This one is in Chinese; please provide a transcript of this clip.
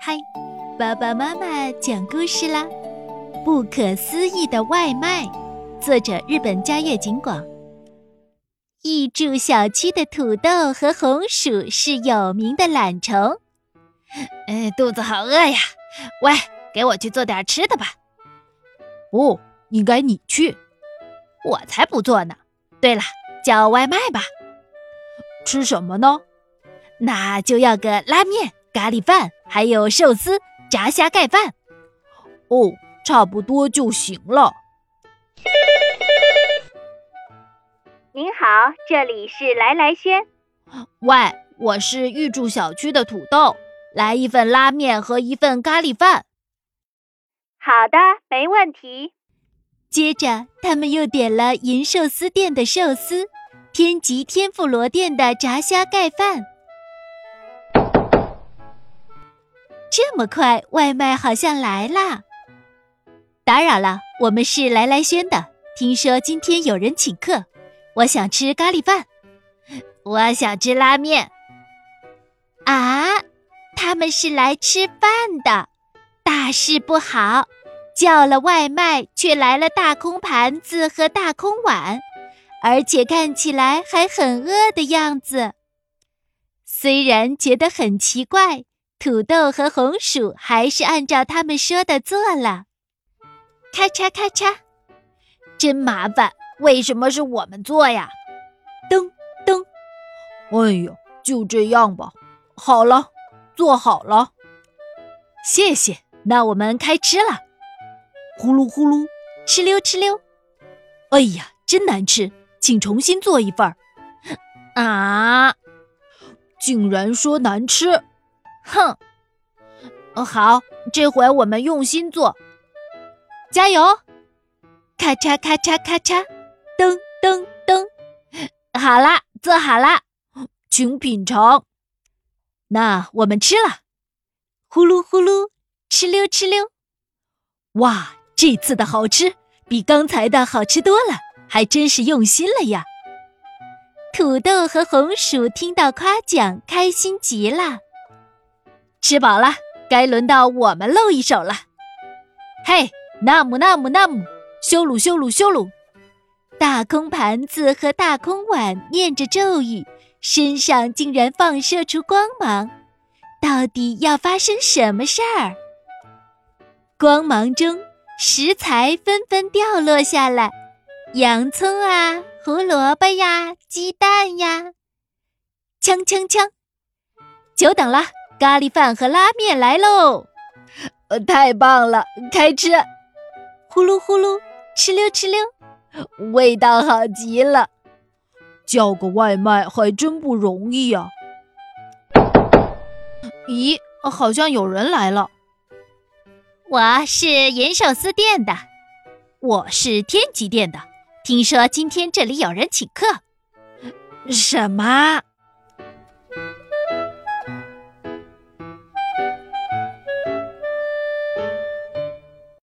嗨，爸爸妈妈讲故事啦！不可思议的外卖，作者日本家月景广。一住小区的土豆和红薯是有名的懒虫。哎，肚子好饿呀！喂，给我去做点吃的吧。不，应该你去。我才不做呢。对了，叫外卖吧。吃什么呢？那就要个拉面、咖喱饭，还有寿司、炸虾盖饭。哦，差不多就行了。您好，这里是来来轩。喂，我是玉柱小区的土豆，来一份拉面和一份咖喱饭。好的，没问题。接着，他们又点了银寿司店的寿司，天吉天妇罗店的炸虾盖饭。这么快，外卖好像来啦！打扰了，我们是来来轩的。听说今天有人请客，我想吃咖喱饭，我想吃拉面。啊，他们是来吃饭的，大事不好！叫了外卖，却来了大空盘子和大空碗，而且看起来还很饿的样子。虽然觉得很奇怪。土豆和红薯还是按照他们说的做了，咔嚓咔嚓，真麻烦！为什么是我们做呀？噔噔，哎呀，就这样吧。好了，做好了，谢谢。那我们开吃了。呼噜呼噜，哧溜哧溜。哎呀，真难吃，请重新做一份儿。啊！竟然说难吃！哼，好，这回我们用心做，加油！咔嚓咔嚓咔嚓，噔噔噔，好啦，做好啦，请品尝。那我们吃了，呼噜呼噜，哧溜哧溜。哇，这次的好吃比刚才的好吃多了，还真是用心了呀！土豆和红薯听到夸奖，开心极了。吃饱了，该轮到我们露一手了。嘿，那姆那姆那姆，修鲁修鲁修鲁！大空盘子和大空碗念着咒语，身上竟然放射出光芒。到底要发生什么事儿？光芒中，食材纷纷掉落下来，洋葱啊，胡萝卜呀，鸡蛋呀，锵锵锵！久等了。咖喱饭和拉面来喽！呃，太棒了，开吃！呼噜呼噜，哧溜哧溜，味道好极了。叫个外卖还真不容易呀。咦，好像有人来了。我是银寿司店的，我是天吉店的。听说今天这里有人请客。什么？